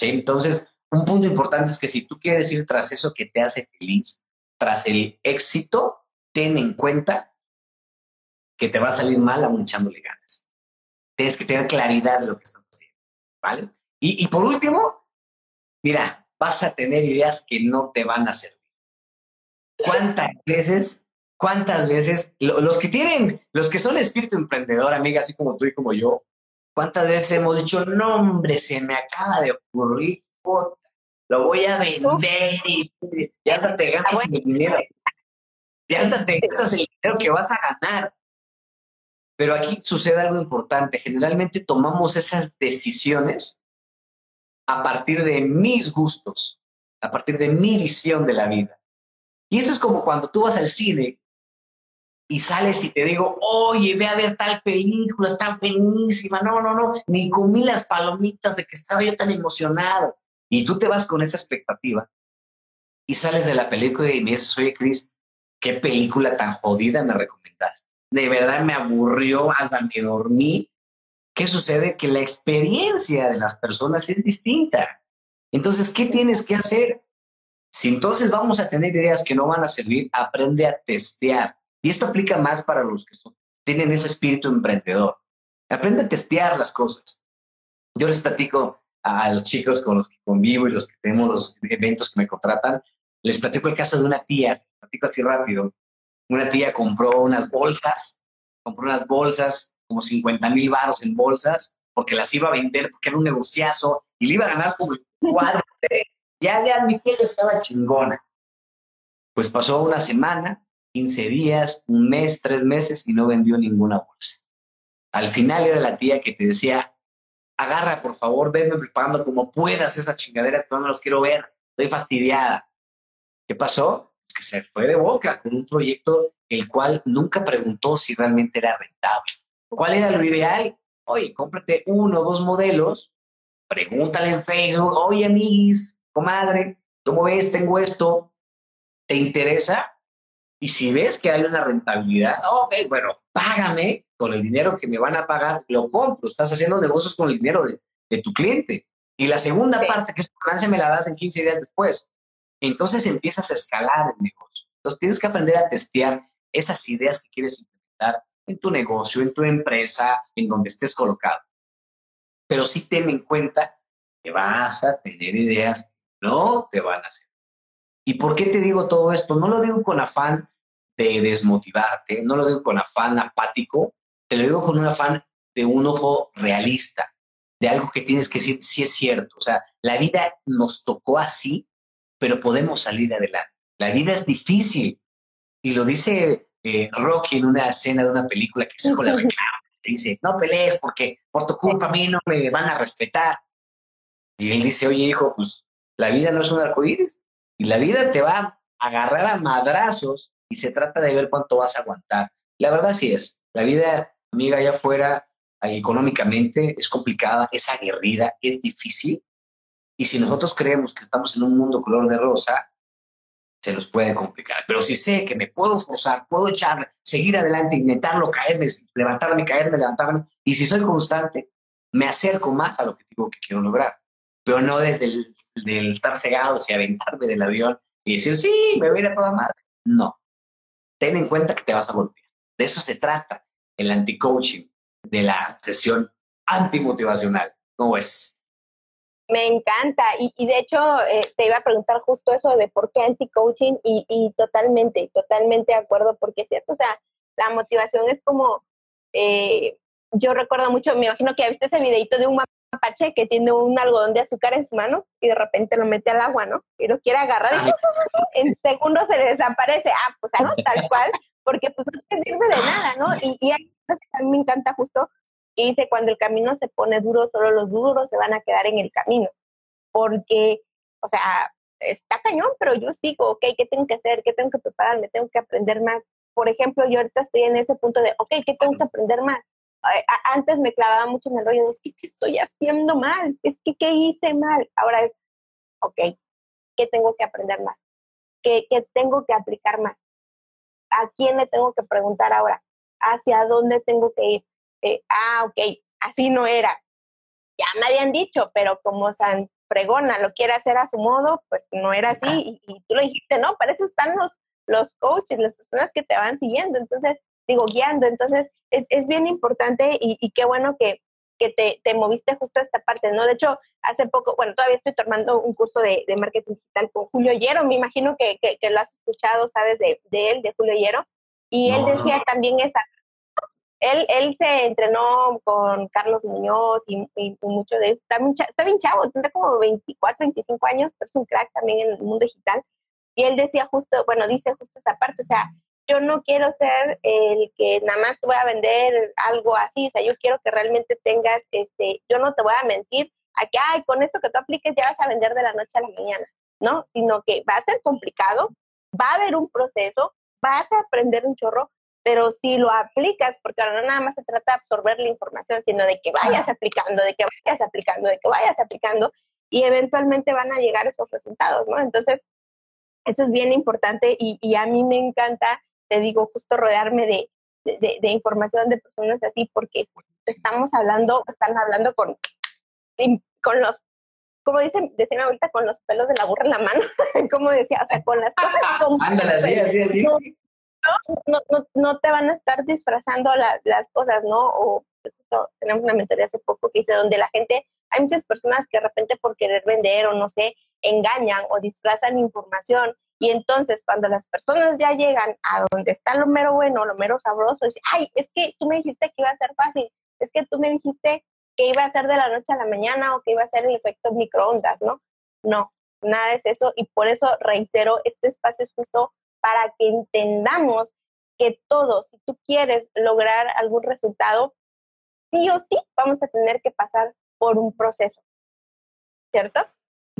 Entonces, un punto importante es que si tú quieres ir tras eso que te hace feliz, tras el éxito, ten en cuenta que te va a salir mal aún echándole ganas. Tienes que tener claridad de lo que estás haciendo, ¿vale? Y, y por último, mira, vas a tener ideas que no te van a servir. ¿Cuántas veces, cuántas veces, los que tienen, los que son espíritu emprendedor, amiga, así como tú y como yo, cuántas veces hemos dicho, no, hombre, se me acaba de ocurrir, lo voy a vender y ya te gastas el dinero. Ya te gastas el dinero que vas a ganar. Pero aquí sucede algo importante. Generalmente tomamos esas decisiones a partir de mis gustos, a partir de mi visión de la vida. Y eso es como cuando tú vas al cine y sales y te digo, oye, ve a ver tal película, está buenísima. No, no, no, ni comí las palomitas de que estaba yo tan emocionado. Y tú te vas con esa expectativa y sales de la película y me dices, oye, Chris, qué película tan jodida me recomendaste. De verdad me aburrió, hasta me dormí ¿Qué sucede? Que la experiencia de las personas es distinta. Entonces, ¿qué tienes que hacer? Si entonces vamos a tener ideas que no van a servir, aprende a testear. Y esto aplica más para los que tienen ese espíritu emprendedor. Aprende a testear las cosas. Yo les platico a los chicos con los que convivo y los que tenemos los eventos que me contratan, les platico el caso de una tía, platico así rápido. Una tía compró unas bolsas, compró unas bolsas como 50 mil baros en bolsas porque las iba a vender porque era un negociazo y le iba a ganar como el cuadro. ya le admití que estaba chingona. Pues pasó una semana, 15 días, un mes, tres meses y no vendió ninguna bolsa. Al final era la tía que te decía, agarra por favor, venme preparando como puedas esa chingadera, que no los quiero ver, estoy fastidiada. ¿Qué pasó? Que se fue de boca con un proyecto el cual nunca preguntó si realmente era rentable. ¿Cuál era lo ideal? Oye, cómprate uno o dos modelos, pregúntale en Facebook, oye, amiguis, comadre, ¿cómo ves? Tengo esto, ¿te interesa? Y si ves que hay una rentabilidad, ok, bueno, págame con el dinero que me van a pagar, lo compro. Estás haciendo negocios con el dinero de, tu cliente. Y la segunda parte, que es tu ganancia, me la das en 15 días después. Entonces empiezas a escalar el negocio. Entonces tienes que aprender a testear esas ideas que quieres implementar tu negocio, en tu empresa, en donde estés colocado. Pero sí ten en cuenta que vas a tener ideas no te van a hacer. ¿Y por qué te digo todo esto? No lo digo con afán de desmotivarte, no lo digo con afán apático, te lo digo con un afán de un ojo realista, de algo que tienes que decir si es cierto. O sea, la vida nos tocó así, pero podemos salir adelante. La vida es difícil. Y lo dice eh, Rocky en una escena de una película que se la reclama. Dice, no pelees porque por tu culpa a mí no me van a respetar. Y él dice, oye hijo, pues la vida no es un arcoíris y la vida te va a agarrar a madrazos y se trata de ver cuánto vas a aguantar. La verdad sí es, la vida, amiga, allá afuera, económicamente es complicada, es aguerrida, es difícil. Y si nosotros creemos que estamos en un mundo color de rosa, se nos puede complicar. Pero si sé que me puedo esforzar, puedo echar, seguir adelante, intentarlo, caerme, levantarme, caerme, levantarme, y si soy constante, me acerco más al objetivo que quiero lograr. Pero no desde el estar cegado y aventarme del avión y decir, sí, me voy a ir a toda madre. No. Ten en cuenta que te vas a golpear. De eso se trata el anti-coaching, de la sesión antimotivacional. ¿Cómo es? Me encanta. Y, y de hecho, eh, te iba a preguntar justo eso de por qué anti-coaching y, y totalmente, totalmente de acuerdo, porque es cierto, o sea, la motivación es como, eh, yo recuerdo mucho, me imagino que ya viste ese videito de un mapache que tiene un algodón de azúcar en su mano y de repente lo mete al agua, ¿no? Y lo quiere agarrar y en segundos se le desaparece. Ah, pues algo tal cual, porque pues no te sirve de nada, ¿no? Y, y a mí me encanta justo que dice, cuando el camino se pone duro, solo los duros se van a quedar en el camino. Porque, o sea, está cañón, pero yo sigo, ok, ¿qué tengo que hacer? ¿Qué tengo que prepararme? Tengo que aprender más. Por ejemplo, yo ahorita estoy en ese punto de, ok, ¿qué tengo que aprender más? Antes me clavaba mucho en el rollo es que, ¿qué estoy haciendo mal? Es que, ¿qué hice mal? Ahora es, ok, ¿qué tengo que aprender más? ¿Qué, qué tengo que aplicar más? ¿A quién le tengo que preguntar ahora? ¿Hacia dónde tengo que ir? Eh, ah, ok, así no era. Ya me habían dicho, pero como San Pregona lo quiere hacer a su modo, pues no era así. Y, tú lo dijiste, ¿no? Para eso están los, los coaches, las personas que te van siguiendo. Entonces, digo, guiando. Entonces, es, es bien importante y, qué bueno que, que te, te, moviste justo a esta parte, ¿no? De hecho, hace poco, bueno, todavía estoy tomando un curso de, de marketing digital con Julio Hierro, me imagino que, que, lo has escuchado, ¿sabes? De, de él, de Julio Hierro. Y él decía también esa él, él se entrenó con Carlos Muñoz y, y, mucho de eso. Está, está bien chavo, tendrá como 24, 25 años, pero es un crack también en el mundo digital. Y él decía justo, bueno, dice justo esa parte, o sea, yo no quiero ser el que nada más te voy a vender algo así, o sea, yo quiero que realmente tengas, este, yo no te voy a mentir a que, ay, con esto que tú apliques ya vas a vender de la noche a la mañana, ¿no? Sino que va a ser complicado, va a haber un proceso, vas a aprender un chorro, pero si lo aplicas, porque ahora no nada más se trata de absorber la información, sino de que vayas aplicando, de que vayas aplicando, de que vayas aplicando, y eventualmente van a llegar esos resultados, ¿no? Entonces, eso es bien importante y, y a mí me encanta, te digo, justo rodearme de, de, de, información de personas así, porque estamos hablando, están hablando con, con los como dicen, decían ahorita, con los pelos de la burra en la mano, como decía, o sea, con las cosas. Ándale, así, así, así no, no, no te van a estar disfrazando las cosas, ¿no? O tenemos una mentoría hace poco que dice donde la gente, hay muchas personas que de repente por querer vender o no sé, engañan o disfrazan información y entonces cuando las personas ya llegan a donde está lo mero bueno, lo mero sabroso, dicen, ay, es que tú me dijiste que iba a ser fácil, es que tú me dijiste que iba a ser de la noche a la mañana o que iba a ser el efecto microondas, ¿no? No, nada es eso y por eso reitero, este espacio es justo para que entendamos que todos, si tú quieres lograr algún resultado, sí o sí vamos a tener que pasar por un proceso, ¿cierto?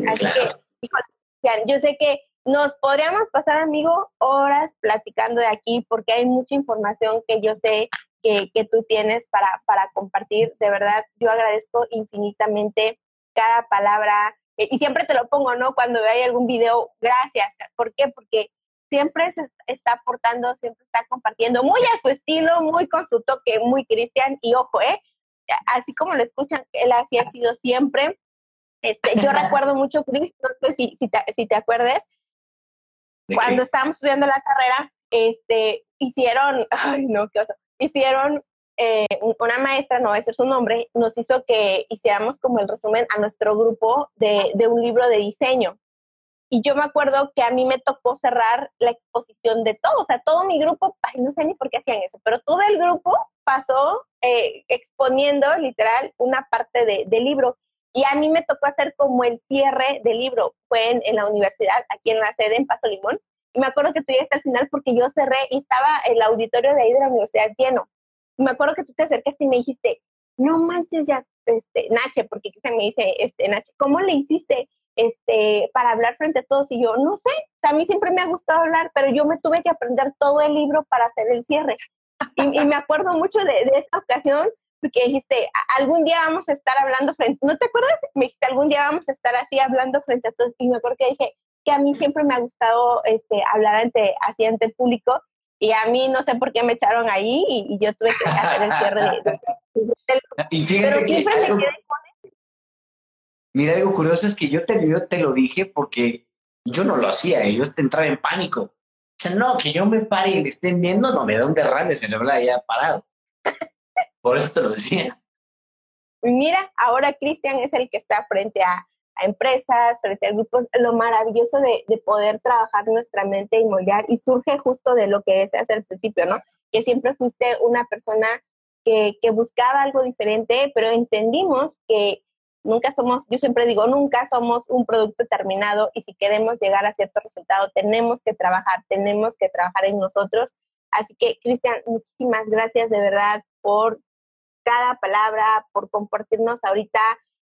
Así que, yo sé que nos podríamos pasar, amigo, horas platicando de aquí porque hay mucha información que yo sé que, que tú tienes para, para compartir. De verdad, yo agradezco infinitamente cada palabra eh, y siempre te lo pongo, ¿no? Cuando vea algún video, gracias. ¿Por qué? Porque siempre se está aportando, siempre está compartiendo, muy a su estilo, muy con su toque, muy cristian, y ojo, ¿eh? Así como lo escuchan, él así ha sido siempre. Este, yo recuerdo mucho, Cris, no sé si, si, te, si te acuerdes, cuando estábamos estudiando la carrera, este, hicieron, ay no, qué oso, hicieron eh, una maestra, no voy a decir su nombre, nos hizo que hiciéramos como el resumen a nuestro grupo de, de un libro de diseño. Y yo me acuerdo que a mí me tocó cerrar la exposición de todo, o sea, todo mi grupo, ay, no sé ni por qué hacían eso, pero todo el grupo pasó eh, exponiendo literal una parte de, del libro. Y a mí me tocó hacer como el cierre del libro, fue en, la universidad, aquí en la sede, en Paso Limón. Y me acuerdo que tú llegaste al final porque yo cerré y estaba el auditorio de ahí de la universidad lleno. Y me acuerdo que tú te acercaste y me dijiste, no manches ya, este, Nache, porque quizá me dice, este, Nache, ¿cómo le hiciste? Este, para hablar frente a todos. Y yo, no sé, a mí siempre me ha gustado hablar, pero yo me tuve que aprender todo el libro para hacer el cierre. Y, me acuerdo mucho de, esa ocasión, porque dijiste, algún día vamos a estar hablando frente, ¿no te acuerdas? Me dijiste, algún día vamos a estar así hablando frente a todos. Y me acuerdo que dije que a mí siempre me ha gustado este, hablar ante, así ante el público. Y a mí no sé por qué me echaron ahí y, yo tuve que hacer el cierre pero siempre me quedé con Mira, algo curioso es que yo te, te lo dije porque yo no lo hacía, yo entraba en pánico. O sea, no, que yo me pare y me estén viendo, no, me da un derrame cerebral ya parado. Por eso te lo decía. Mira, ahora Cristian es el que está frente a, empresas, frente a grupos, lo maravilloso de, de, poder trabajar nuestra mente y moldear, y surge justo de lo que decías al principio, ¿no? Que siempre fuiste una persona que buscaba algo diferente, pero entendimos que nunca somos, yo siempre digo, nunca somos un producto terminado y si queremos llegar a cierto resultado, tenemos que trabajar, tenemos que trabajar en nosotros. Así que, Cristian, muchísimas gracias de verdad por cada palabra, por compartirnos ahorita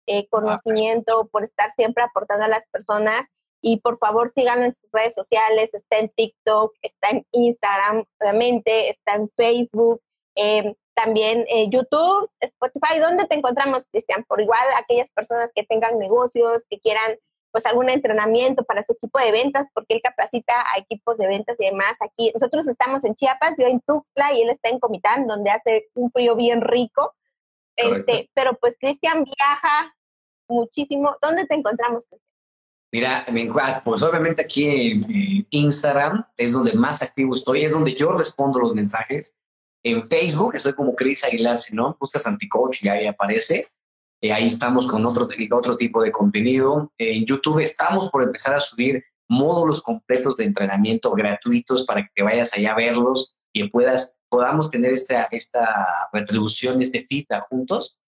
eh, conocimiento, por estar siempre aportando a las personas. Y por favor síganlo en sus redes sociales, está en TikTok, está en Instagram, obviamente, está en Facebook. Eh, también eh, YouTube, Spotify, ¿dónde te encontramos, Cristian? Por igual, aquellas personas que tengan negocios, que quieran pues algún entrenamiento para su equipo de ventas, porque él capacita a equipos de ventas y demás. Aquí nosotros estamos en Chiapas, yo en Tuxtla y él está en Comitán, donde hace un frío bien rico. Este, pero pues Cristian viaja muchísimo. ¿Dónde te encontramos, Cristian? Mira, pues obviamente aquí en Instagram es donde más activo estoy, es donde yo respondo los mensajes. En Facebook estoy como Cris Aguilar, si no, buscas Anticoach y ahí aparece. Eh, ahí estamos con otro, otro tipo de contenido. en YouTube estamos por empezar a subir módulos completos de entrenamiento gratuitos para que te vayas allá a verlos y puedas, podamos tener esta, esta retribución, este feed juntos.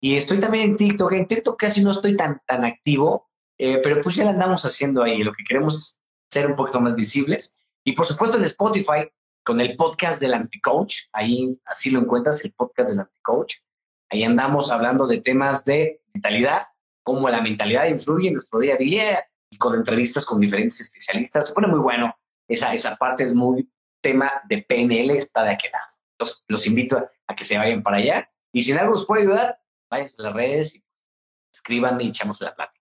Y estoy también en TikTok. En TikTok casi no estoy tan, tan activo, eh, pero pues ya lo andamos haciendo ahí. Lo que queremos es ser un poquito más visibles. Y por supuesto en Spotify con el podcast del Anticoach. Ahí así lo encuentras, el podcast del Anticoach. Ahí andamos hablando de temas de mentalidad, cómo la mentalidad influye en nuestro día a día y con entrevistas con diferentes especialistas. Se pone muy bueno. Esa, esa parte es muy tema de PNL, está de aquel lado. Entonces, los invito a, que se vayan para allá. Y si en algo os puede ayudar, vayan a las redes y escriban y echamos la plática.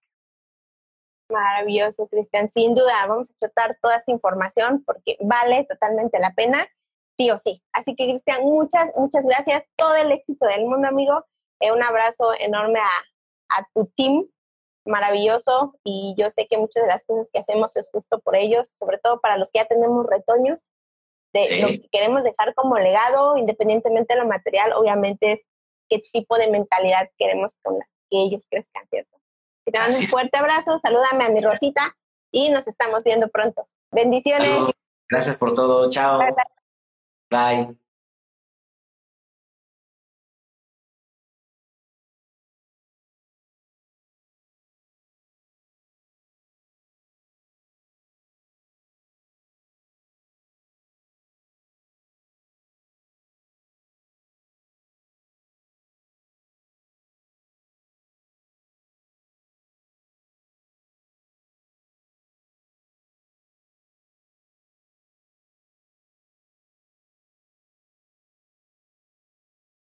Maravilloso, Cristian. Sin duda, vamos a tratar toda esa información porque vale totalmente la pena, sí o sí. Así que, Cristian, muchas, muchas gracias. Todo el éxito del mundo, amigo. Eh, un abrazo enorme a, a tu team, maravilloso. Y yo sé que muchas de las cosas que hacemos es justo por ellos, sobre todo para los que ya tenemos retoños. De lo que queremos dejar como legado, independientemente de lo material, obviamente es qué tipo de mentalidad queremos con la que ellos crezcan, ¿cierto? Que te mando un fuerte abrazo, salúdame a mi Rosita y nos estamos viendo pronto. Bendiciones. Gracias por todo. Chao. Bye.